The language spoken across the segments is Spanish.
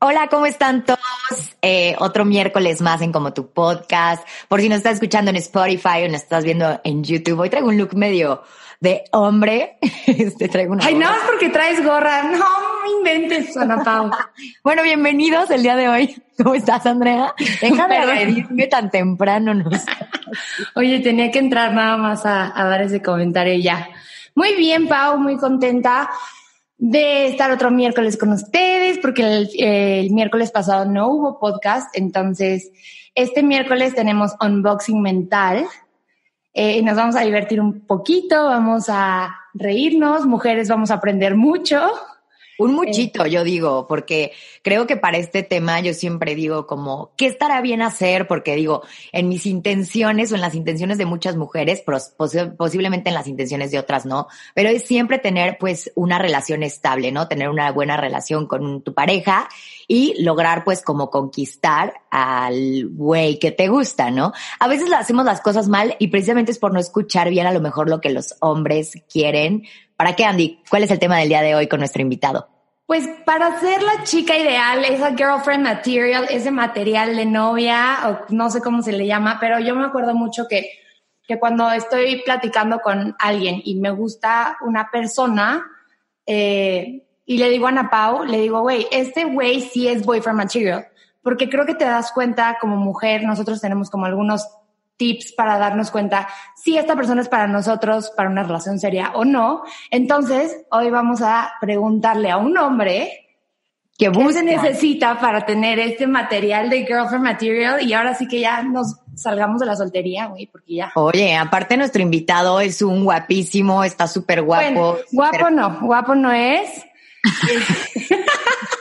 Hola, ¿cómo están todos? Eh, otro miércoles más en Como Tu Podcast. Por si nos estás escuchando en Spotify o nos estás viendo en YouTube, hoy traigo un look medio de hombre. Este, traigo una Ay, gorra. no, es porque traes gorra. No, me inventes, Ana Pau. Bueno, bienvenidos el día de hoy. ¿Cómo estás, Andrea? Deja de agredirme tan temprano. No sé. Oye, tenía que entrar nada más a, a dar ese comentario y ya. Muy bien, Pau, muy contenta de estar otro miércoles con ustedes, porque el, miércoles pasado no hubo podcast, entonces este miércoles tenemos unboxing mental. Eh, y nos vamos a divertir un poquito, vamos a reírnos, mujeres vamos a aprender mucho. Un muchito, yo digo, porque creo que para este tema yo siempre digo como, ¿qué estará bien hacer? Porque digo, en mis intenciones o en las intenciones de muchas mujeres, posiblemente en las intenciones de otras no, pero es siempre tener pues una relación estable, ¿no? Tener una buena relación con tu pareja y lograr pues como conquistar al güey que te gusta, ¿no? A veces hacemos las cosas mal y precisamente es por no escuchar bien a lo mejor lo que los hombres quieren. ¿Para qué, Andy? ¿Cuál es el tema del día de hoy con nuestro invitado? Pues para ser la chica ideal, esa girlfriend material, ese material de novia, o no sé cómo se le llama, pero yo me acuerdo mucho que, que cuando estoy platicando con alguien y me gusta una persona, eh, y le digo a Ana Pau, le digo, güey, este güey sí es boyfriend material, porque creo que te das cuenta como mujer, nosotros tenemos como algunos tips para darnos cuenta si esta persona es para nosotros, para una relación seria o no. Entonces, hoy vamos a preguntarle a un hombre Que qué se necesita para tener este material de girlfriend material y ahora sí que ya nos salgamos de la soltería, güey, porque ya. Oye, aparte nuestro invitado es un guapísimo, está súper guapo. Bueno, guapo no, guapo no es.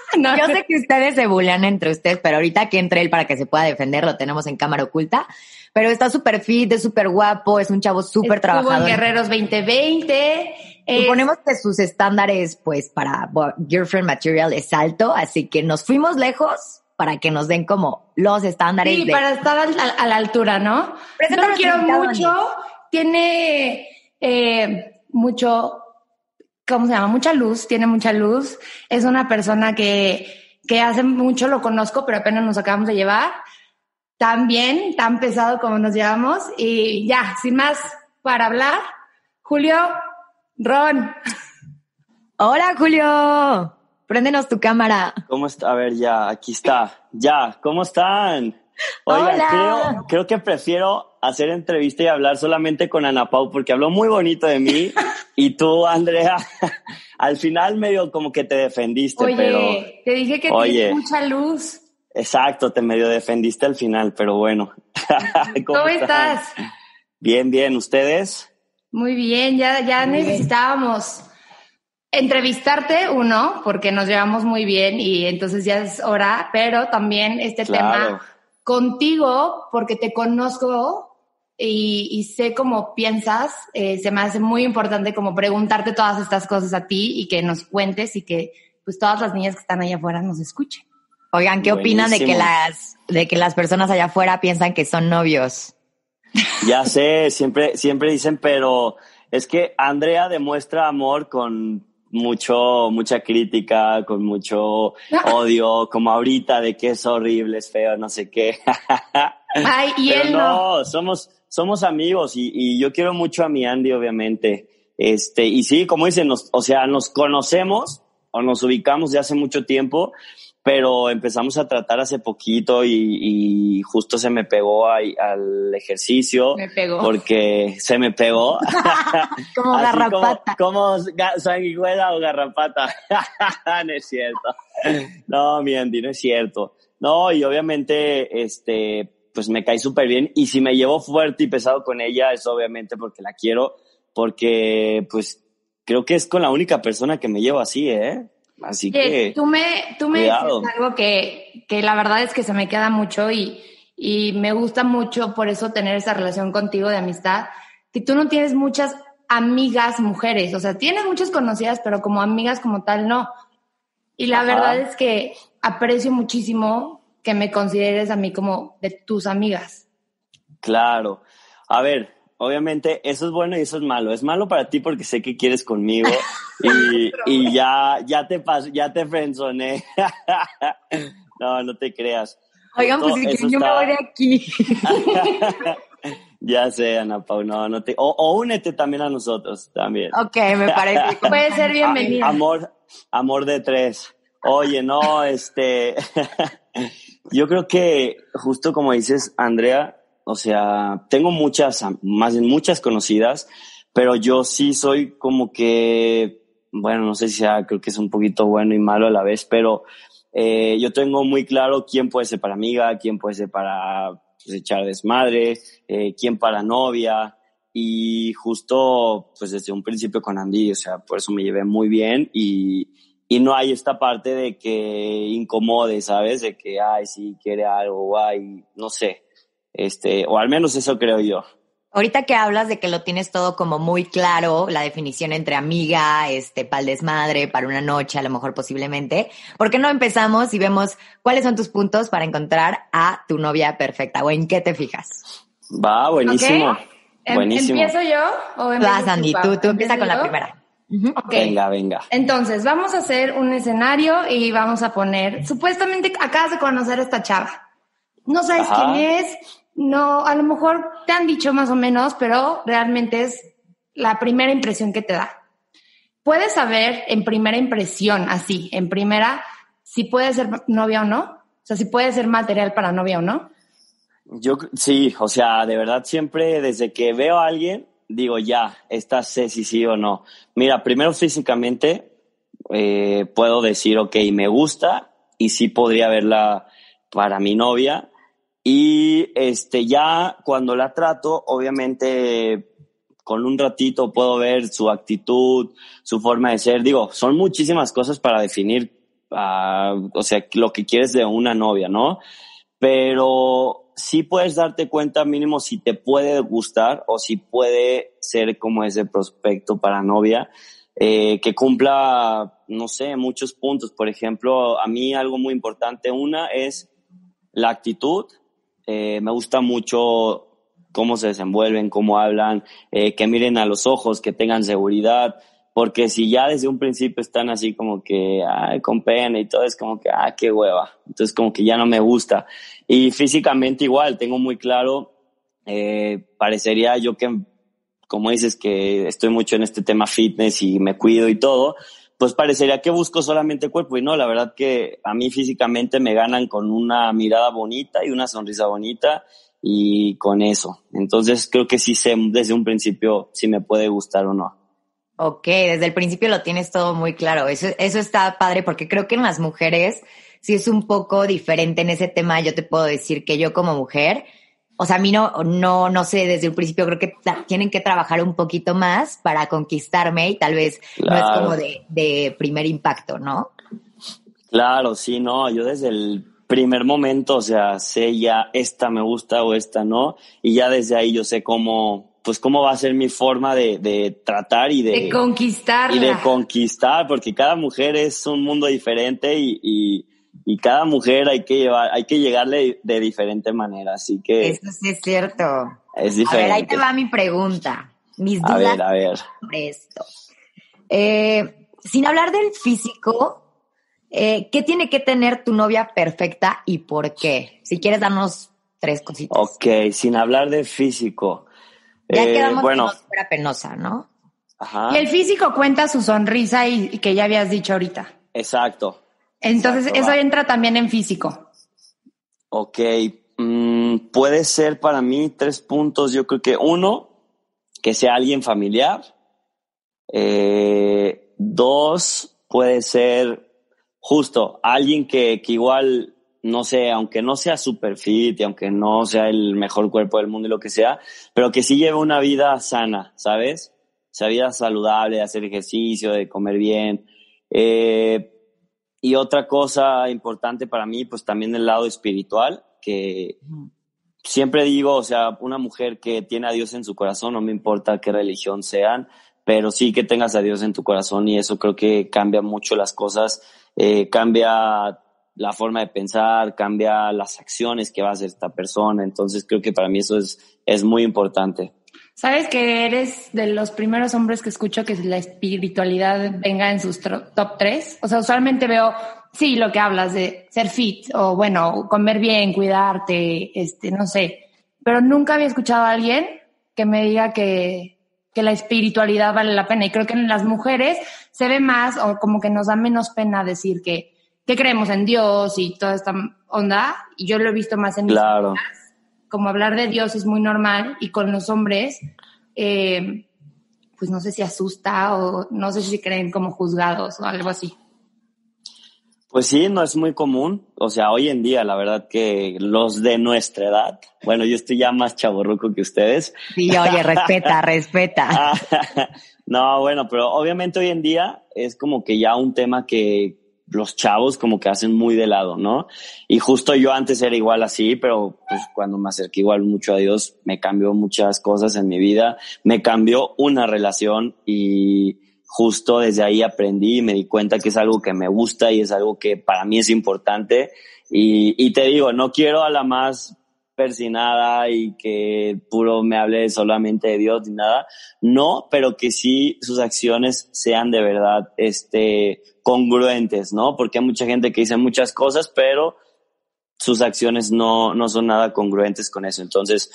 no, Yo sé que ustedes se bulean entre ustedes, pero ahorita que entre él para que se pueda defender, lo tenemos en cámara oculta. Pero está súper fit, es súper guapo, es un chavo súper estuvo en trabajador. Guerreros 2020. es- Suponemos que sus estándares, pues, para Girlfriend Material es alto, así que nos fuimos lejos para que nos den como los estándares Sí, de... para estar al- a la altura, ¿no? Presenta Yo lo a quiero mucho. Tiene eh, mucho, ¿cómo se llama? Mucha luz, tiene mucha luz. Es una persona que, que hace mucho lo conozco, pero apenas nos acabamos de llevar. Tan bien, tan pesado como nos llevamos. Y ya, sin más para hablar, Julio, Ron. Hola, Julio. Préndenos tu cámara. ¿Cómo está? A ver, ya, aquí está. Ya, ¿cómo están? Oigan, Hola. creo, creo que prefiero hacer entrevista y hablar solamente con Ana Pau porque habló muy bonito de mí y tú, Andrea, al final medio como que te defendiste, Oye, pero te dije que Oye. tiene mucha luz. Exacto, te medio defendiste al final, pero bueno. ¿Cómo, estás? Bien, bien, ¿ustedes? Muy bien, ya, ya necesitábamos entrevistarte, uno, porque nos llevamos muy bien y entonces ya es hora, pero también este Claro. tema contigo, porque te conozco y, y sé cómo piensas, eh, se me hace muy importante como preguntarte todas estas cosas a ti y que nos cuentes y que pues todas las niñas que están allá afuera nos escuchen. Oigan, ¿qué opinan de que Buenísimo. las de que las personas allá afuera piensan que son novios? Ya sé, siempre, siempre dicen, pero es que Andrea demuestra amor con mucho, mucha crítica, con mucho odio, como ahorita de que es horrible, es feo, no sé qué. Ay, y Pero él no. no, somos, somos amigos y, y yo quiero mucho a mi Andy, obviamente. Este, y sí, como dicen, nos, o sea, nos conocemos o nos ubicamos de hace mucho tiempo, pero empezamos a tratar hace poquito y, y justo se me pegó ahí al ejercicio. Me pegó. Porque se me pegó. Como Así garrapata. Como, sanguijuela o garrapata. no es cierto. No, mi Andy, no es cierto. No, y obviamente, este, pues me cae súper bien. Y si me llevo fuerte y pesado con ella, es obviamente porque la quiero, porque pues creo que es con la única persona que me llevo así, ¿eh? Así que. Tú me, tú me dices algo que, que la verdad es que se me queda mucho y, y me gusta mucho por eso tener esa relación contigo de amistad, que tú no tienes muchas amigas mujeres, o sea, tienes muchas conocidas, pero como amigas como tal no. Y la verdad es que aprecio muchísimo que me consideres a mí como de tus amigas. Claro. A ver, obviamente eso es bueno y eso es malo. Es malo para ti porque sé que quieres conmigo y, y ya, ya te paso, ya te frenzoné. no, no te creas. Oigan, pues si yo me voy de aquí. ya sé, Ana Pau, no, no te... O, únete también a nosotros, también. Ok, me parece. Puede ser bienvenido. Amor, amor de tres. Oye, no, este... yo creo que justo como dices, Andrea, o sea, tengo muchas, más de muchas conocidas, pero yo sí soy como que, bueno, no sé si sea, creo que es un poquito bueno y malo a la vez, pero eh, yo tengo muy claro quién puede ser para amiga, quién puede ser para pues, echar desmadre, eh, quién para novia. Y justo, pues desde un principio con Andy, o sea, por eso me llevé muy bien y, y no hay esta parte de que incomode, ¿sabes? De que, ay, sí, quiere algo, ay, no sé. Este, o al menos eso creo yo. Ahorita que hablas de que lo tienes todo como muy claro, la definición entre amiga, este, pal desmadre, para una noche, a lo mejor posiblemente, ¿por qué no empezamos y vemos cuáles son tus puntos para encontrar a tu novia perfecta o en qué te fijas? Va, buenísimo. Em, buenísimo. ¿Empiezo yo o Vas, Andy, tú, tú empieza con la primera. Venga, venga. Entonces, vamos a hacer un escenario y vamos a poner, supuestamente acabas de conocer a esta chava. No sabes quién es, no, a lo mejor te han dicho más o menos, pero realmente es la primera impresión que te da. Puedes saber en primera impresión, así, en primera, si puede ser novia o no. O sea, si puede ser material para novia o no. Yo sí, o sea, de verdad siempre desde que veo a alguien, digo ya, esta sé si sí o no. Mira, primero físicamente eh, puedo decir, ok, me gusta y sí podría verla para mi novia y este, ya cuando la trato, obviamente con un ratito puedo ver su actitud, su forma de ser. Digo, son muchísimas cosas para definir, uh, o sea, lo que quieres de una novia, ¿no? Pero sí puedes darte cuenta mínimo si te puede gustar o si puede ser como ese prospecto para novia. Eh, que cumpla, no sé, muchos puntos. Por ejemplo, a mí algo muy importante, una es la actitud, eh, me gusta mucho cómo se desenvuelven, cómo hablan, eh, que miren a los ojos, que tengan seguridad, porque si ya desde un principio están así como que, ay, con pena y todo, es como que, ah, qué hueva. Entonces como que ya no me gusta. Y físicamente igual, tengo muy claro, eh, parecería yo que, como dices, que estoy mucho en este tema fitness y me cuido y todo, pues parecería que busco solamente cuerpo y no, la verdad que a mí físicamente me ganan con una mirada bonita y una sonrisa bonita y con eso. Entonces creo que sí sé desde un principio si me puede gustar o no. Ok, desde el principio lo tienes todo muy claro. Eso, eso está padre porque creo que en las mujeres sí es un poco diferente en ese tema. Yo te puedo decir que yo como mujer, o sea, a mí no, no, no sé, desde el principio creo que tienen que trabajar un poquito más para conquistarme y tal vez no es como de, de primer impacto, ¿no? Claro, sí, no, yo desde el primer momento, o sea, sé ya esta me gusta o esta no, y ya desde ahí yo sé cómo, pues cómo va a ser mi forma de, de tratar y de, de conquistar. Y de conquistar, porque cada mujer es un mundo diferente y, y y cada mujer hay que llevar, hay que llegarle de diferente manera, así que. Eso sí es cierto. Es diferente. A ver, ahí te va mi pregunta. Mis dudas a ver, a ver. sobre esto. Eh, sin hablar del físico, eh, ¿qué tiene que tener tu novia perfecta y por qué? Si quieres darnos tres cositas. Ok, sin hablar de físico. Ya eh, quedamos bueno. que no penosa, ¿no? Ajá. Y el físico cuenta su sonrisa y que ya habías dicho ahorita. Exacto. Entonces, eso entra también en físico. Ok, mm, puede ser para mí tres puntos. Yo creo que uno, que sea alguien familiar. Eh, dos, puede ser justo alguien que, que igual, no sé, aunque no sea super fit y aunque no sea el mejor cuerpo del mundo y lo que sea, pero que sí lleve una vida sana, ¿sabes? O sea, vida saludable, de hacer ejercicio, de comer bien. Eh, y otra cosa importante para mí, pues también el lado espiritual, que siempre digo, o sea, una mujer que tiene a Dios en su corazón, no me importa qué religión sean, pero sí que tengas a Dios en tu corazón y eso creo que cambia mucho las cosas, eh, cambia la forma de pensar, cambia las acciones que va a hacer esta persona. Entonces creo que para mí eso es, es muy importante. Sabes que eres de los primeros hombres que escucho que la espiritualidad venga en sus top tres. O sea, usualmente veo, sí, lo que hablas de ser fit o bueno, comer bien, cuidarte, este, no sé. Pero nunca había escuchado a alguien que me diga que, que la espiritualidad vale la pena. Y creo que en las mujeres se ve más o como que nos da menos pena decir que, que creemos en Dios y toda esta onda. Y yo lo he visto más en claro como hablar de Dios es muy normal y con los hombres, eh, pues no sé si asusta o no sé si creen como juzgados o algo así. Pues sí, no es muy común. O sea, hoy en día, la verdad que los de nuestra edad, bueno, yo estoy ya más chaborruco que ustedes. Sí, oye, respeta, respeta. no, bueno, pero obviamente hoy en día es como que ya un tema que, los chavos como que hacen muy de lado, ¿no? Y justo yo antes era igual así, pero pues cuando me acerqué igual mucho a Dios, me cambió muchas cosas en mi vida, me cambió una relación y justo desde ahí aprendí y me di cuenta que es algo que me gusta y es algo que para mí es importante. Y, y te digo, no quiero a la más persinada y que puro me hable solamente de Dios ni nada. No, pero que sí sus acciones sean de verdad, este, congruentes, ¿no? Porque hay mucha gente que dice muchas cosas, pero sus acciones no, no son nada congruentes con eso. Entonces,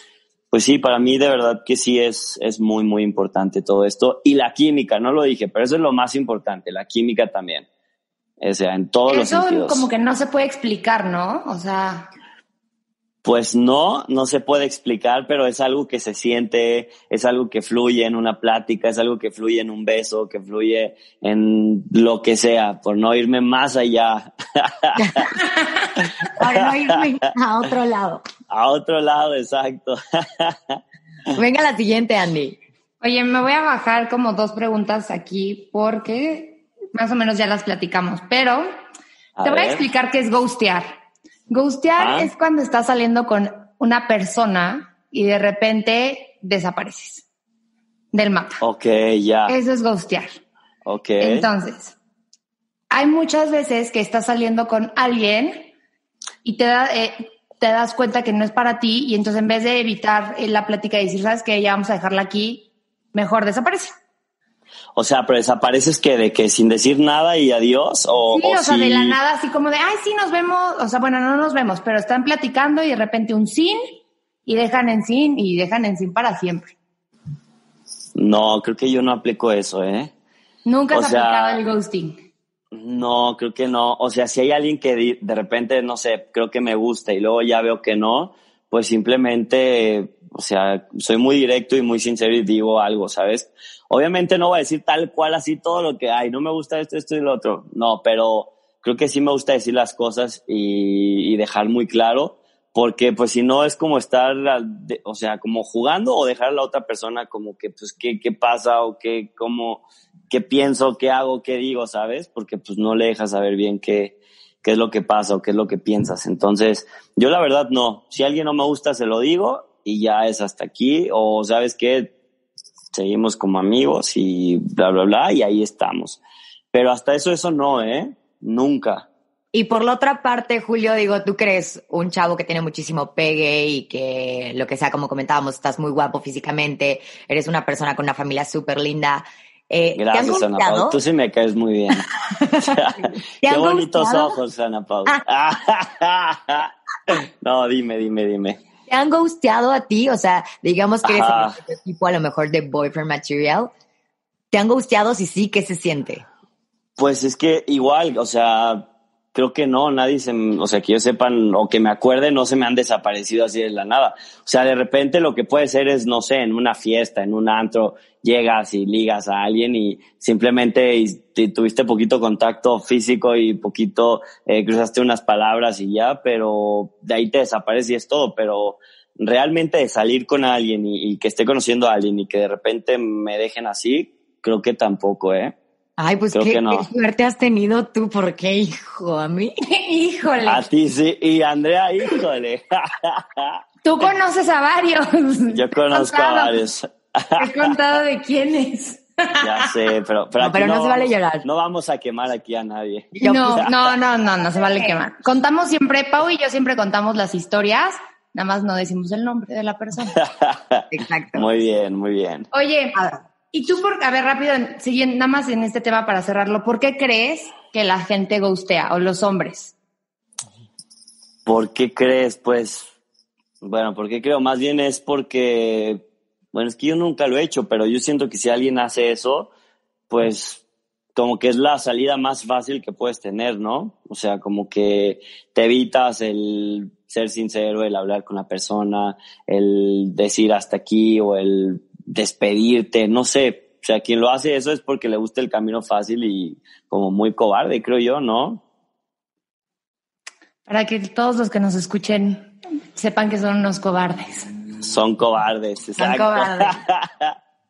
pues sí, para mí de verdad que sí es, es muy, muy importante todo esto. Y la química, no lo dije, pero eso es lo más importante, la química también. O sea, en todos los sentidos. como que no se puede explicar, ¿no? O sea. Pues no, no se puede explicar, pero es algo que se siente, es algo que fluye en una plática, es algo que fluye en un beso, que fluye en lo que sea, por no irme más allá. por no irme a otro lado. A otro lado, exacto. Venga la siguiente, Andy. Oye, me voy a bajar como dos preguntas aquí porque más o menos ya las platicamos, pero te voy a explicar qué es ghostear. Ghostear ah. es cuando estás saliendo con una persona y de repente desapareces del mapa. Ok, ya. Eso es ghostear. Ok. Entonces, hay muchas veces que estás saliendo con alguien y te, da, eh, te das cuenta que no es para ti y entonces en vez de evitar la plática y decir, sabes que ya vamos a dejarla aquí, mejor desaparece. O sea, pero desapareces que de que sin decir nada y adiós o Sí, o, sea, de la nada así como de, "Ay, sí nos vemos", o sea, bueno, no nos vemos, pero están platicando y de repente un sin y dejan en sin y dejan en sin para siempre. No, creo que yo no aplico eso, ¿eh? Nunca has aplicado el ghosting. No, creo que no. O sea, si hay alguien que de repente, no sé, creo que me gusta y luego ya veo que no, pues simplemente, o sea, soy muy directo y muy sincero y digo algo, ¿sabes? Obviamente no voy a decir tal cual así todo lo que hay, no me gusta esto, esto y lo otro. No, pero creo que sí me gusta decir las cosas y, dejar muy claro, porque pues si no es como estar, o sea, como jugando o dejar a la otra persona como que, pues, qué, qué pasa o qué, cómo, qué pienso, qué hago, qué digo, ¿sabes? Porque pues no le dejas saber bien qué, qué es lo que pasa o qué es lo que piensas. Entonces, yo la verdad no. Si alguien no me gusta, se lo digo y ya es hasta aquí. O sabes qué, seguimos como amigos y bla, bla, bla, y ahí estamos. Pero hasta eso, eso no, ¿eh? Nunca. Y por la otra parte, Julio, digo, tú crees un chavo que tiene muchísimo pegue y que lo que sea, como comentábamos, estás muy guapo físicamente, eres una persona con una familia súper linda. Eh, Gracias, Ana Paula. Tú sí me caes muy bien. Qué bonitos ojos, Ana Paula. Ah. no, dime, dime, dime. ¿Te han ghosteado a ti? O sea, digamos que eres el tipo a lo mejor de boyfriend material. ¿Te han ghosteado? Si sí, ¿qué se siente? Pues es que igual, o sea, creo que no, nadie se, o sea, que yo sepan o que me acuerde, no se me han desaparecido así de la nada. O sea, de repente lo que puede ser es, no sé, en una fiesta, en un antro, llegas y ligas a alguien y simplemente tuviste poquito contacto físico y poquito eh, cruzaste unas palabras y ya, pero de ahí te desaparece y es todo, pero realmente de salir con alguien y, y que esté conociendo a alguien y que de repente me dejen así, creo que tampoco, ¿eh? Ay, pues qué, suerte has tenido tú, ¿por qué, hijo? A mí, híjole. A ti sí, y Andrea, híjole. Tú conoces a varios. Yo conozco a varios. He contado de quiénes. Ya sé, pero, pero, no, pero no, se vale llorar. No vamos a quemar aquí a nadie. No, no, no, no, no se vale quemar. Contamos siempre, Pau y yo siempre contamos las historias, nada más no decimos el nombre de la persona. Exacto. Muy bien, muy bien. Oye, y tú, por, a ver, rápido, siguiendo, nada más en este tema para cerrarlo, ¿por qué crees que la gente gustea o los hombres? ¿Por qué crees? Pues, bueno, ¿por qué creo? Más bien es porque bueno, es que yo nunca lo he hecho, pero yo siento que si alguien hace eso, pues como que es la salida más fácil que puedes tener, ¿no? O sea, como que te evitas el ser sincero, el hablar con la persona, el decir hasta aquí o el despedirte, no sé. O sea, quien lo hace eso es porque le gusta el camino fácil y como muy cobarde, creo yo, ¿no? Para que todos los que nos escuchen sepan que son unos cobardes. Son cobardes, exacto.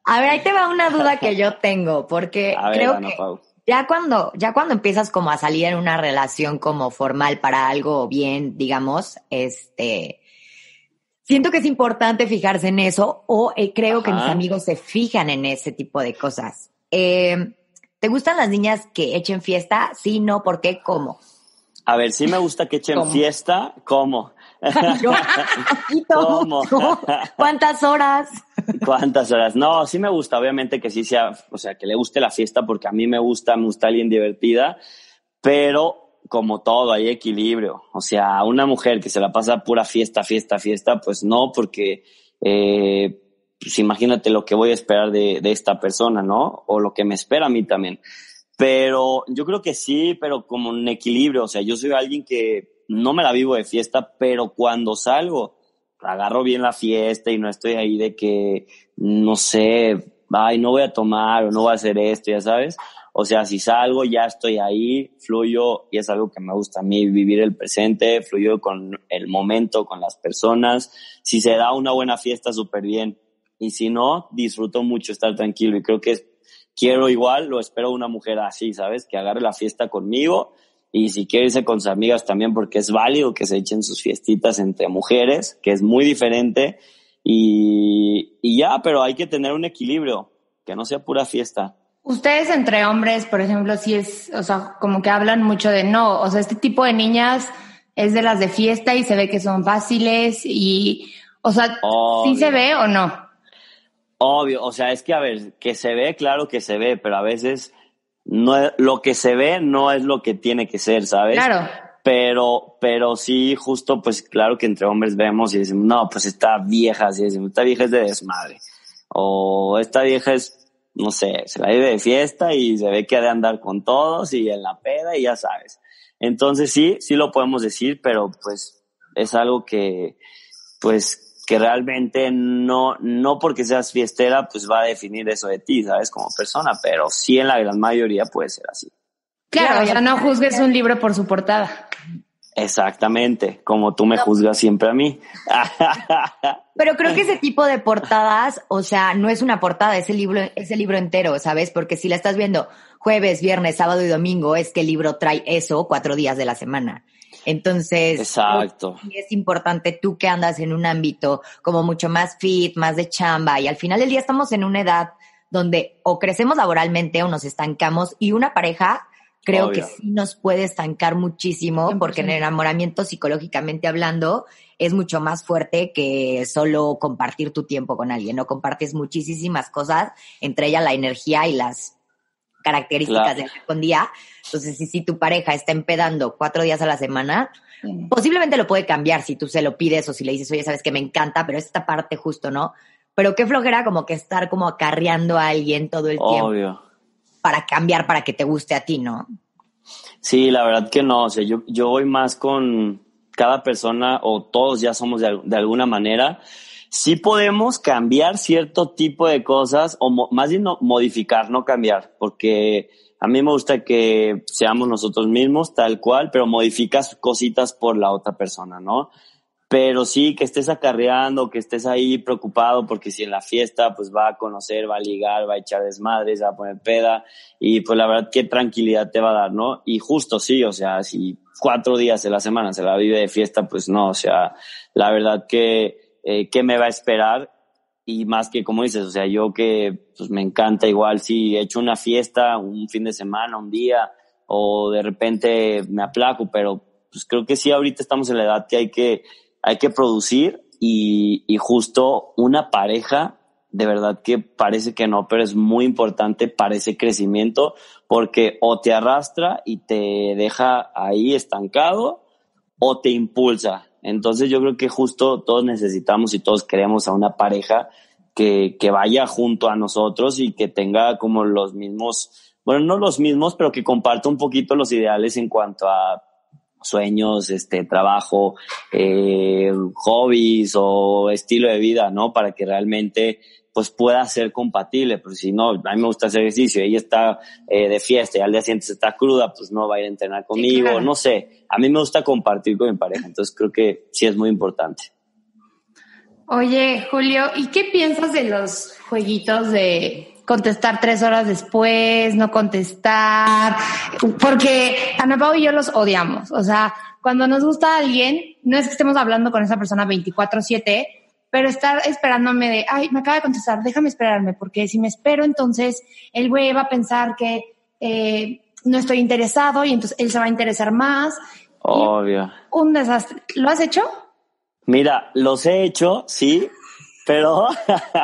A ver, ahí te va una duda que yo tengo, porque creo que ya cuando, ya cuando empiezas como a salir en una relación como formal para algo bien, digamos, este, siento que es importante fijarse en eso, o eh, creo que mis amigos se fijan en ese tipo de cosas. Eh, ¿Te gustan las niñas que echen fiesta? Sí, no, ¿por qué? ¿Cómo? A ver, sí me gusta que echen fiesta, ¿cómo? ¿Cómo? ¿Cuántas horas? ¿Cuántas horas? No, sí me gusta, obviamente que sí sea, o sea, que le guste la fiesta porque a mí me gusta, me gusta alguien divertida, pero como todo, hay equilibrio. O sea, una mujer que se la pasa pura fiesta, fiesta, fiesta, pues no, porque eh, pues imagínate lo que voy a esperar de, de esta persona, ¿no? O lo que me espera a mí también. Pero yo creo que sí, pero como un equilibrio. O sea, yo soy alguien que no me la vivo de fiesta, pero cuando salgo, agarro bien la fiesta y no estoy ahí de que, no sé, ay, no voy a tomar o no voy a hacer esto, ya sabes. O sea, si salgo, ya estoy ahí, fluyo y es algo que me gusta a mí, vivir el presente, fluyo con el momento, con las personas. Si se da una buena fiesta, súper bien. Y si no, disfruto mucho estar tranquilo y creo que quiero igual, lo espero una mujer así, ¿sabes? Que agarre la fiesta conmigo y si quiere irse con sus amigas también porque es válido que se echen sus fiestitas entre mujeres, que es muy diferente y, y ya, pero hay que tener un equilibrio, que no sea pura fiesta. Ustedes entre hombres, por ejemplo, si es, o sea, como que hablan mucho de no, o sea, este tipo de niñas es de las de fiesta y se ve que son fáciles y, o sea, ¿sí se ve o no? Obvio, o sea, es que a ver, que se ve, claro que se ve, pero a veces no lo que se ve no es lo que tiene que ser, ¿sabes? Claro. Pero, pero sí, justo, pues claro que entre hombres vemos y decimos, no, pues esta vieja, así decimos, esta vieja es de desmadre. O esta vieja es, no sé, se la vive de fiesta y se ve que ha de andar con todos y en la peda y ya sabes. Entonces sí, sí lo podemos decir, pero pues es algo que, pues que realmente no, no porque seas fiestera, pues va a definir eso de ti, ¿sabes? Como persona, pero sí en la gran mayoría puede ser así. Claro, ya no juzgues un libro por su portada. Exactamente, como tú me juzgas siempre a mí. Pero creo que ese tipo de portadas, o sea, no es una portada, es el libro, es el libro entero, ¿sabes? Porque si la estás viendo jueves, viernes, sábado y domingo, es que el libro trae eso cuatro días de la semana. Entonces, Exacto. es importante tú que andas en un ámbito como mucho más fit, más de chamba, y al final del día estamos en una edad donde o crecemos laboralmente o nos estancamos y una pareja creo que sí nos puede estancar muchísimo porque en el enamoramiento psicológicamente hablando es mucho más fuerte que solo compartir tu tiempo con alguien, no compartes muchísimas cosas, entre ellas la energía y las características del de día. Entonces, si, si tu pareja está empedando cuatro días a la semana, posiblemente lo puede cambiar si tú se lo pides o si le dices, oye, sabes que me encanta, pero esta parte justo, ¿no? Pero qué flojera como que estar como acarreando a alguien todo el tiempo. Para cambiar, para que te guste a ti, ¿no? Sí, la verdad que no. O sea, yo, yo voy más con cada persona o todos ya somos de, de alguna manera sí podemos cambiar cierto tipo de cosas, o más bien modificar, no cambiar, porque a mí me gusta que seamos nosotros mismos tal cual, pero modificas cositas por la otra persona, ¿no? Pero sí que estés acarreando, que estés ahí preocupado porque si en la fiesta pues va a conocer, va a ligar, va a echar desmadres, va a poner peda y pues la verdad qué tranquilidad te va a dar, ¿no? Y justo sí, o sea, si cuatro días de la semana se la vive de fiesta, pues no, o sea, la verdad que, eh, ¿qué me va a esperar? Y más que como dices, o sea, yo que pues me encanta igual si he hecho una fiesta un fin de semana, un día, o de repente me aplaco, pero pues creo que sí ahorita estamos en la edad que hay que hay que producir y, y justo una pareja, de verdad que parece que no, pero es muy importante para ese crecimiento porque o te arrastra y te deja ahí estancado o te impulsa. Entonces yo creo que justo todos necesitamos y todos queremos a una pareja que, que vaya junto a nosotros y que tenga como los mismos, bueno, no los mismos, pero que comparta un poquito los ideales en cuanto a sueños, este, trabajo, eh, hobbies o estilo de vida, ¿no? Para que realmente pues pueda ser compatible, porque si no, a mí me gusta hacer ejercicio, ella está eh, de fiesta y al día siguiente está cruda, pues no va a ir a entrenar conmigo, no sé, a mí me gusta compartir con mi pareja, entonces creo que sí es muy importante. Oye, Julio, ¿y qué piensas de los jueguitos de contestar tres horas después, no contestar, porque Ana Pau y yo los odiamos. O sea, cuando nos gusta alguien, no es que estemos hablando con esa persona 24/7, pero estar esperándome de, ay, me acaba de contestar, déjame esperarme, porque si me espero, entonces el güey va a pensar que eh, no estoy interesado y entonces él se va a interesar más. Obvio. Un desastre. ¿Lo has hecho? Mira, los he hecho, sí, pero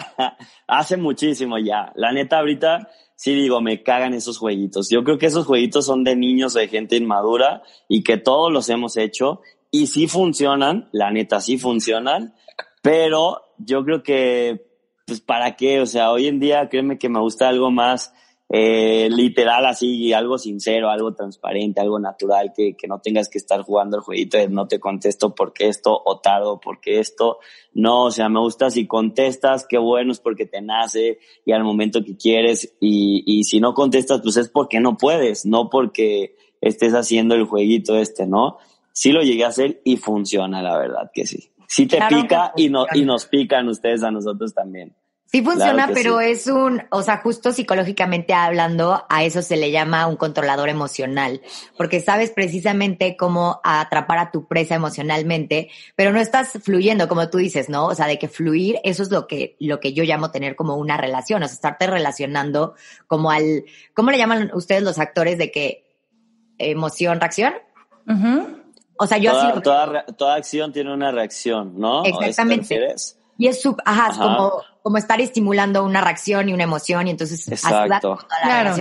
hace muchísimo ya. La neta, ahorita sí digo, me cagan esos jueguitos. Yo creo que esos jueguitos son de niños o de gente inmadura y que todos los hemos hecho y sí funcionan, la neta sí funcionan, pero yo creo que, pues, ¿para qué? O sea, hoy en día créeme que me gusta algo más eh, literal así, algo sincero, algo transparente, algo natural, que, que no tengas que estar jugando el jueguito de no te contesto porque esto o tardo porque esto. No, o sea, me gusta si contestas, qué bueno es porque te nace y al momento que quieres y, y si no contestas, pues es porque no puedes, no porque estés haciendo el jueguito este, ¿no? Sí lo llegué a hacer y funciona, la verdad que sí. Sí te pica y, no, y nos pican ustedes a nosotros también. Sí funciona, pero es un, o sea, justo psicológicamente hablando, a eso se le llama un controlador emocional, porque sabes precisamente cómo atrapar a tu presa emocionalmente, pero no estás fluyendo, como tú dices, ¿no? O sea, de que fluir, eso es lo que, lo que yo llamo tener como una relación, o sea, estarte relacionando como al, ¿cómo le llaman ustedes los actores de que emoción, reacción? O sea, yo toda, así. Toda, toda, acción tiene una reacción, ¿no? Exactamente. Y es sub, ajá, Es como, como estar estimulando una reacción y una emoción y entonces Exacto. claro.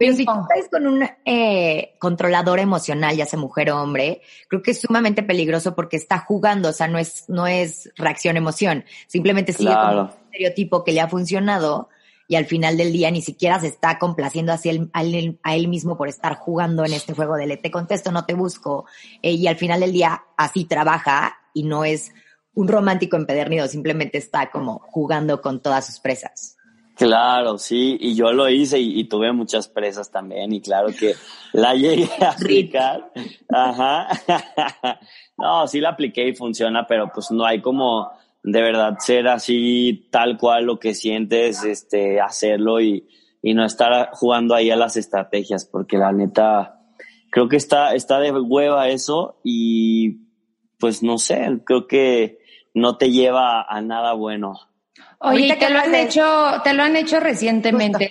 Pero si tú estás con un eh, controlador emocional, ya sea mujer o hombre, creo que es sumamente peligroso porque está jugando, o sea, no es, no es reacción-emoción, simplemente sigue con un estereotipo que le ha funcionado y al final del día ni siquiera se está complaciendo hacia él, a, él, mismo por estar jugando en este juego de le te contesto, no te busco, eh, y al final del día así trabaja y no es un romántico empedernido, simplemente está como jugando con todas sus presas. Claro, sí, y yo lo hice y, tuve muchas presas también y claro que la llegué a aplicar. Ajá. no, sí la apliqué y funciona, pero pues no hay como de verdad ser así tal cual lo que sientes, este, hacerlo y, y no estar jugando ahí a las estrategias, porque la neta, creo que está, está de hueva eso y pues no sé, creo que no te lleva a nada bueno. Oye, ¿te lo han hecho, te lo han hecho recientemente?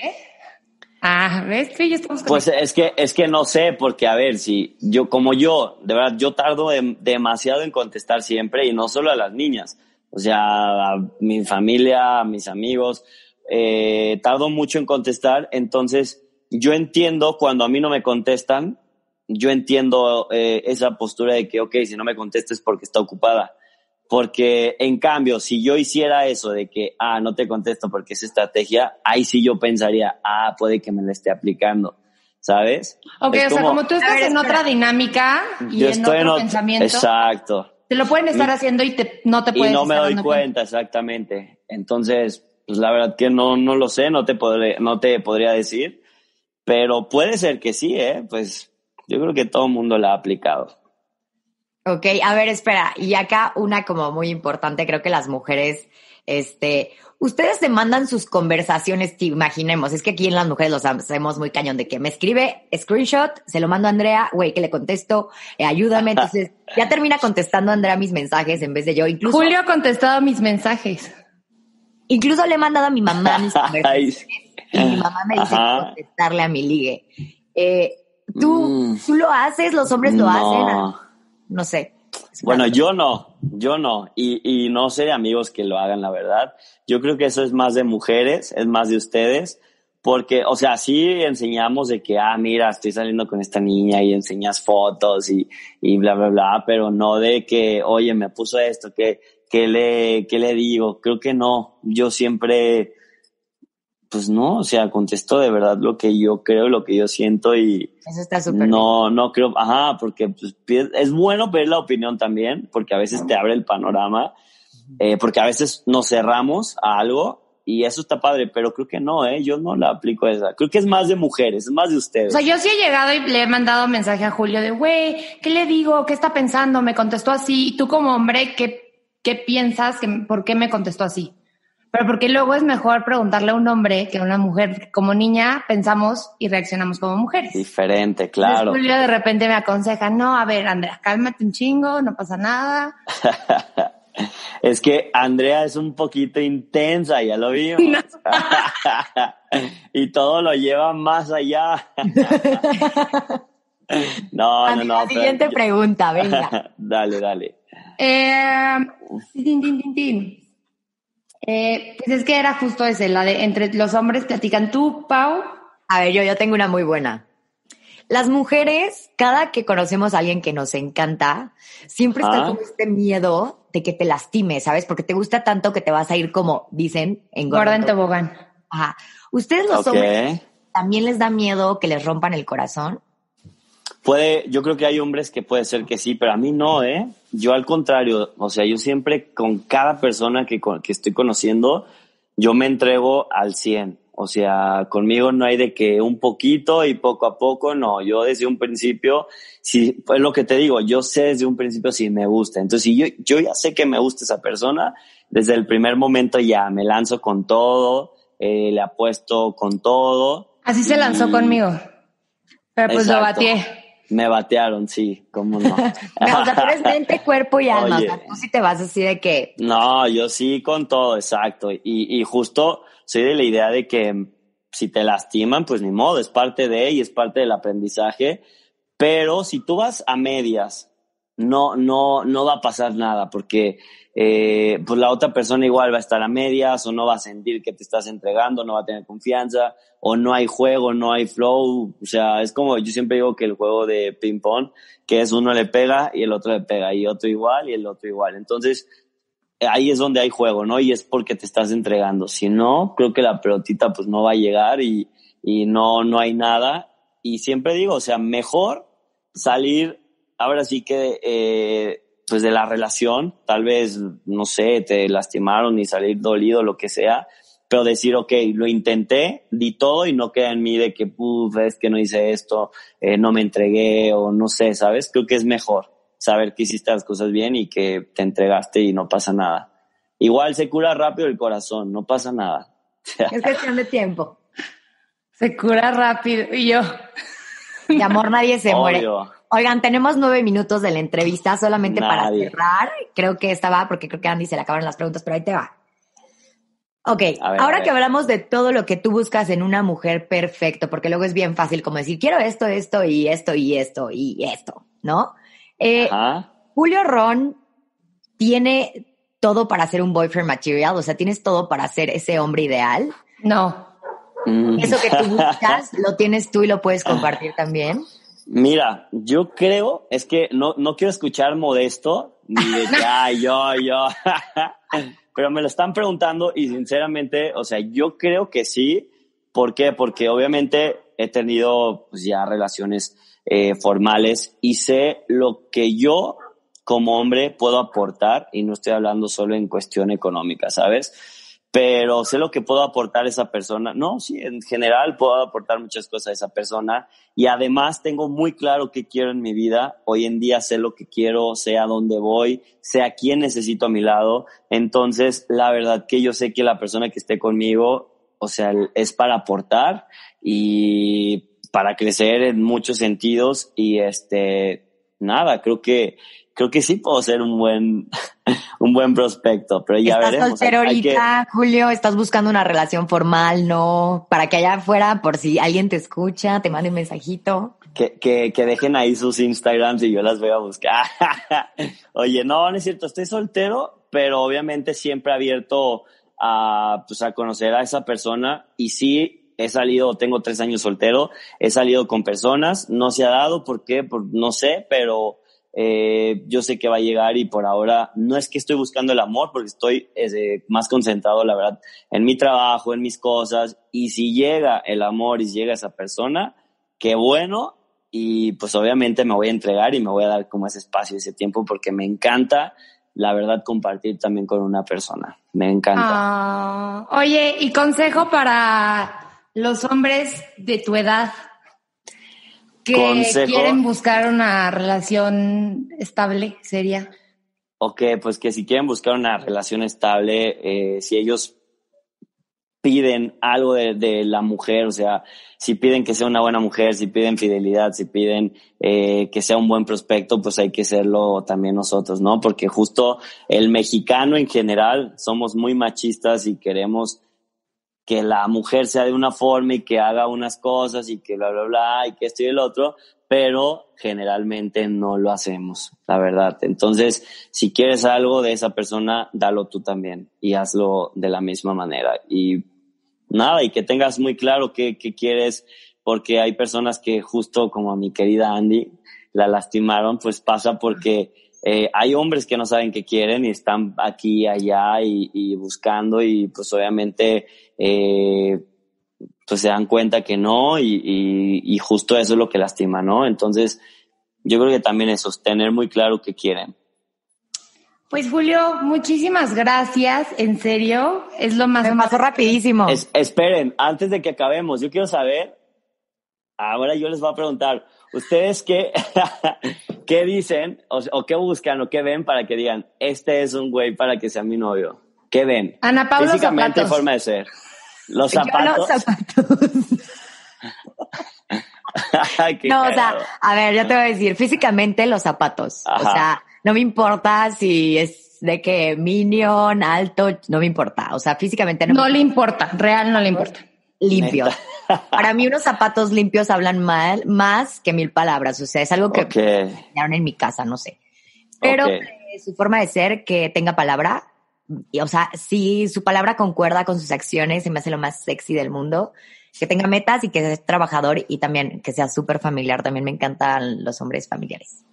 Ah, ves que ya estamos Pues es que, es que no sé, porque a ver, si yo, como yo, de verdad, yo tardo demasiado en contestar siempre y no solo a las niñas, o sea, a mi familia, a mis amigos, eh, tardo mucho en contestar, entonces yo entiendo cuando a mí no me contestan, yo entiendo eh, esa postura de que, ok, si no me contestes porque está ocupada. Porque en cambio, si yo hiciera eso de que, ah, no te contesto porque es estrategia, ahí sí yo pensaría, ah, puede que me la esté aplicando, ¿sabes? Ok, o sea, como tú estás en otra dinámica y en otro pensamiento. Exacto. Te lo pueden estar haciendo y te, no te puedes Y no me doy cuenta, exactamente. Entonces, pues la verdad que no, no lo sé, no te, podré, no te podría decir, pero puede ser que sí, ¿eh? Pues yo creo que todo el mundo la ha aplicado. Ok, a ver, espera. Y acá una como muy importante, creo que las mujeres, este, ustedes se mandan sus conversaciones, imaginemos, es que aquí en las mujeres los hacemos muy cañón de que me escribe screenshot, se lo mando a Andrea, güey, que le contesto, eh, ayúdame, entonces ya termina contestando a Andrea mis mensajes en vez de yo. Incluso, Julio ha contestado mis mensajes. Incluso le he mandado a mi mamá mis conversaciones y mi mamá me dice Ajá. contestarle a mi ligue. Eh, ¿tú, Mm. ¿Tú lo haces? ¿Los hombres lo No. hacen? No sé. Bueno, yo no, yo no. Y, y no sé de amigos que lo hagan, la verdad. Yo creo que eso es más de mujeres, es más de ustedes. Porque, o sea, sí enseñamos de que, ah, mira, estoy saliendo con esta niña y enseñas fotos y, y bla, bla, bla, pero no de que, oye, me puso esto, que, que le, que le digo. Creo que no. Yo siempre, pues no, o sea, contesto de verdad lo que yo creo, lo que yo siento y, Eso está súper bien. no, no creo, ajá, porque pues, es bueno pedir la opinión también, porque a veces te abre el panorama, eh, porque a veces nos cerramos a algo y eso está padre, pero creo que no, eh, yo no la aplico esa. Creo que es más de mujeres, es más de O ustedes. sea, yo sí he llegado y le he mandado mensaje a Julio de, güey, ¿qué le digo? ¿Qué está pensando? Me contestó así. Y tú como hombre, ¿qué, qué piensas? ¿Por qué me contestó así? Pero porque luego es mejor preguntarle a un hombre que a una mujer. Como niña pensamos y reaccionamos como mujeres. Diferente, claro. Entonces, Julio de repente me aconseja, no, a ver, Andrea, cálmate un chingo, no pasa nada. Es que Andrea es un poquito intensa, ya lo vimos. y todo lo lleva más allá. no, no, no. la siguiente pregunta, venga. dale, dale. Eh, tin, tin, tin. Eh, pues es que era justo ese, la de entre los hombres platican. Tú, Pau, A ver, yo, yo tengo una muy buena. Las mujeres, cada que conocemos a alguien que nos encanta, siempre está Ah. como este miedo de que te lastime, ¿sabes? Porque te gusta tanto que te vas a ir como dicen en gorda en tobogán. Ajá. ¿Ustedes los hombres también les da miedo que les rompan el corazón? Puede, yo creo que hay hombres que puede ser que sí, pero a mí no, ¿eh? Yo al contrario, o sea, yo siempre con cada persona que, que estoy conociendo, yo me entrego al 100. O sea, conmigo no hay de que un poquito y poco a poco, no. Yo desde un principio, si, pues lo que te digo, yo sé desde un principio si me gusta. Entonces, si yo, yo ya sé que me gusta esa persona, desde el primer momento ya me lanzo con todo, eh, le apuesto con todo. Así se lanzó Y- conmigo. Pero pues lo batié. Me batearon, sí, cómo no. No, o sea, tú eres mente, cuerpo y alma. Oye. O sea, tú sí te vas así de que No, yo sí con todo, exacto. Y, y justo soy de la idea de que si te lastiman, pues ni modo, es parte de y es parte del aprendizaje. Pero si tú vas a medias, no, no, no va a pasar nada porque eh, pues la otra persona igual va a estar a medias o no va a sentir que te estás entregando, no va a tener confianza o no hay juego, no hay flow. O sea, es como yo siempre digo que el juego de ping pong, que es uno le pega y el otro le pega y otro igual y el otro igual. Entonces, ahí es donde hay juego, ¿no? Y es porque te estás entregando. Si no, creo que la pelotita pues no va a llegar y, y no, no hay nada. Y siempre digo, o sea, mejor salir, ahora sí que, eh, pues de la relación, tal vez, no sé, te lastimaron y salir dolido, lo que sea, pero decir, ok, lo intenté, di todo y no queda en mí de que, puf, es que no hice esto, eh, no me entregué o no sé, ¿sabes? Creo que es mejor saber que hiciste las cosas bien y que te entregaste y no pasa nada. Igual se cura rápido el corazón, no pasa nada. es cuestión de tiempo. Se cura rápido. Y yo, De amor nadie se muere. Oigan, tenemos nueve minutos de la entrevista solamente para cerrar. Creo que esta va, porque creo que Andy se le acabaron las preguntas, pero ahí te va. Ok, ver, ahora que hablamos de todo lo que tú buscas en una mujer perfecto, porque luego es bien fácil como decir, quiero esto, esto y esto y esto y esto, ¿no? Eh. Julio Ron tiene todo para ser un boyfriend material, o sea, tienes todo para ser ese hombre ideal. no. Mm. Eso que tú buscas, lo tienes tú y lo puedes compartir también. Mira, yo creo, es que no, no quiero escuchar modesto, ni de que, ay, yo, yo, pero me lo están preguntando y sinceramente, o sea, yo creo que sí. ¿Por qué? Porque obviamente he tenido pues, ya relaciones eh, formales y sé lo que yo como hombre puedo aportar y no estoy hablando solo en cuestión económica, ¿sabes? Pero sé lo que puedo aportar a esa persona. No, sí, en general puedo aportar muchas cosas a esa persona y además tengo muy claro qué quiero en mi vida. Hoy en día sé lo que quiero, sé a dónde voy, sé a quién necesito a mi lado. Entonces, la verdad que yo sé que la persona que esté conmigo, o sea, es para aportar y para crecer en muchos sentidos y este, nada, creo que creo que sí puedo ser un buen, un buen prospecto, pero ya ¿Estás veremos. soltero ahorita, Julio? ¿Estás buscando una relación formal? ¿No? Para que allá afuera, por si alguien te escucha, te mande un mensajito. Que, que, que dejen ahí sus Instagrams y yo las voy a buscar. Oye, no, no es cierto, estoy soltero, pero obviamente siempre abierto a, pues, a conocer a esa persona y sí he salido, tengo tres años soltero, he salido con personas, no se ha dado, ¿por qué? Por, no sé, pero eh, yo sé que va a llegar y por ahora no es que estoy buscando el amor, porque estoy más concentrado, la verdad, en mi trabajo, en mis cosas. Y si llega el amor y si llega esa persona, qué bueno. Y pues obviamente me voy a entregar y me voy a dar como ese espacio, ese tiempo, porque me encanta, la verdad, compartir también con una persona. Me encanta. Ah, oye, y consejo para los hombres de tu edad que quieren buscar una relación estable, sería. Ok, pues que si quieren buscar una relación estable, eh, si ellos piden algo de, de, la mujer, o sea, si piden que sea una buena mujer, si piden fidelidad, si piden eh, que sea un buen prospecto, pues hay que serlo también nosotros, ¿no? Porque justo el mexicano en general somos muy machistas y queremos que la mujer sea de una forma y que haga unas cosas y que bla, bla, bla, y que esto y el otro, pero generalmente no lo hacemos, la verdad. Entonces, si quieres algo de esa persona, dalo tú también y hazlo de la misma manera. Y nada, y que tengas muy claro qué, qué quieres, porque hay personas que justo como a mi querida Andy, la lastimaron, pues pasa porque eh, hay hombres que no saben qué quieren y están aquí, allá y, y buscando y pues obviamente eh, pues se dan cuenta que no y, y, y, justo eso es lo que lastima, ¿no? Entonces yo creo que también es sostener muy claro qué quieren. Pues Julio, muchísimas gracias, en serio, es lo más... Me pasó rapidísimo. Es, esperen, antes de que acabemos, yo quiero saber, ahora yo les voy a preguntar, ¿Ustedes qué, qué dicen o, o, qué buscan o qué ven para que digan, este es un güey para que sea mi novio? ¿Qué ven? Ana Paula Físicamente, zapatos. forma de ser. Los zapatos. Yo los zapatos. Ay, no, o sea, a ver, yo te voy a decir, físicamente los zapatos. Ajá. O sea, no me importa si es de que minion, alto, no me importa. O sea, físicamente no. No le importa, real no le importa. Limpios. Para mí unos zapatos limpios hablan mal, más que mil palabras. O sea, es algo que okay. me en mi casa, no sé. Pero okay. eh, su forma de ser, que tenga palabra, y, o sea, si su palabra concuerda con sus acciones, se me hace lo más sexy del mundo. Que tenga metas y que sea trabajador y también que sea súper familiar. También me encantan los hombres familiares.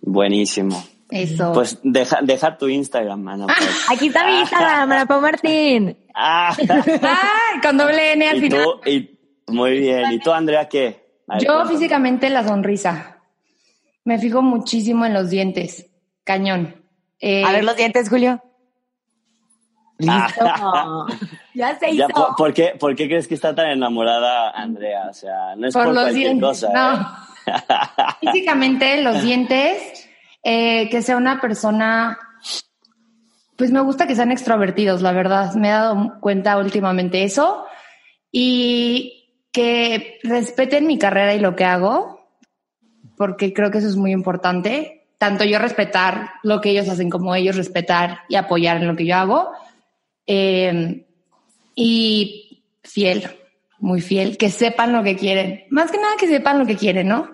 Buenísimo. Eso. Pues deja, deja tu Instagram, Ana. Pues. Aquí está mi Instagram, Ana Pau Martín. Ah. Ay, con doble N al ¿Y final. Tú, y, muy bien. ¿Y tú, Andrea, qué? Ver, Yo cuéntame. físicamente la sonrisa. Me fijo muchísimo en los dientes. Cañón. Eh, A ver los dientes, Julio. Listo. ya se hizo. Ya, ¿por, ¿por, qué, ¿por, qué, crees que está tan enamorada Andrea? O sea, no es por, por los cualquier dientes. cosa. No. ¿eh? Físicamente, los dientes, eh, que sea una persona, pues me gusta que sean extrovertidos, la verdad. Me he dado cuenta últimamente eso. Y que respeten mi carrera y lo que hago, porque creo que eso es muy importante. Tanto yo respetar lo que ellos hacen como ellos respetar y apoyar en lo que yo hago. Eh, y fiel, muy fiel, que sepan lo que quieren. Más que nada que sepan lo que quieren, ¿no?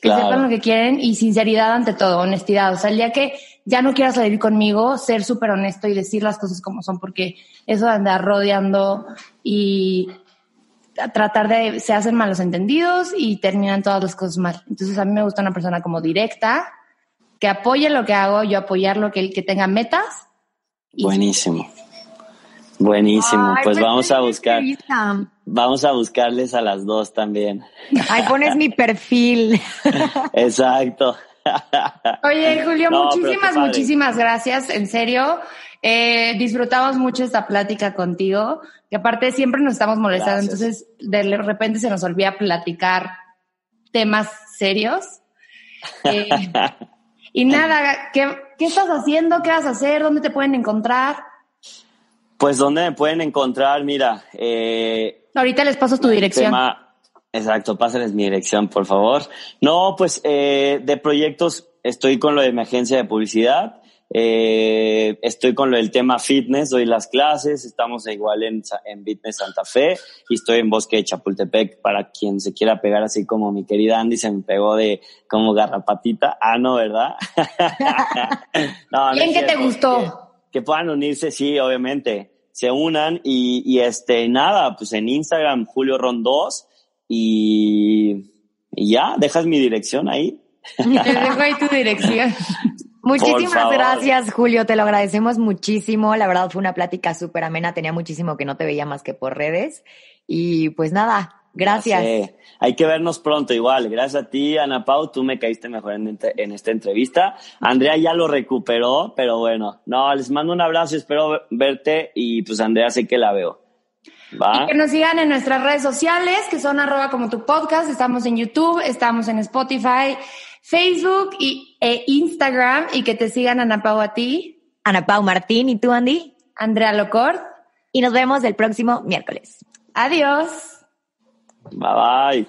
Que Claro. sepan lo que quieren y sinceridad ante todo, honestidad. O sea, el día que ya no quieras salir conmigo, ser súper honesto y decir las cosas como son, porque eso de andar rodeando y tratar de, se hacen malos entendidos y terminan todas las cosas mal. Entonces a mí me gusta una persona como directa, que apoye lo que hago, yo apoyar lo que, que tenga metas. y- Buenísimo. Buenísimo. Ay, pues vamos a buscar, entrevista. Vamos a buscarles a las dos también. Ahí pones mi perfil. Exacto. Oye, Julio, No, muchísimas, muchísimas gracias, en serio. Eh, disfrutamos mucho esta plática contigo, que aparte siempre nos estamos molestando, entonces de repente se nos olvida platicar temas serios. Eh, y nada, ¿qué, ¿qué estás haciendo? ¿Qué vas a hacer? ¿Dónde te pueden encontrar? Pues dónde me pueden encontrar, mira. Eh, Ahorita les paso tu dirección. exacto, pásenles mi dirección, por favor. No, pues eh, de proyectos estoy con lo de mi agencia de publicidad. Eh, estoy con lo del tema fitness, doy las clases, estamos igual en, en Fitness Santa Fe y estoy en Bosque de Chapultepec para quien se quiera pegar así como mi querida Andy se me pegó de como garrapatita. Ah, no, ¿verdad? no, ¿Quién que te gustó? Que, puedan unirse, sí, obviamente. Se unan y, y este, nada, pues en Instagram, Julio Ron 2 y, y ya, dejas mi dirección ahí. Te dejo ahí tu dirección. Muchísimas gracias, Julio. Te lo agradecemos muchísimo. La verdad fue una plática súper amena. Tenía muchísimo que no te veía más que por redes. Y pues nada, gracias. Hay que vernos pronto igual. Gracias a ti, Ana Pau. Tú me caíste mejor en, en, esta entrevista. Andrea ya lo recuperó, pero bueno. No, les mando un abrazo. Espero verte y pues Andrea sé que la veo. ¿Va? Y que nos sigan en nuestras redes sociales, que son arroba como tu podcast. Estamos en YouTube, estamos en Spotify. Facebook y, e Instagram y que te sigan Ana Pau a ti. Ana Pau Martín y tú, Andy. Andrea Locort. Y nos vemos el próximo miércoles. Adiós. Bye bye.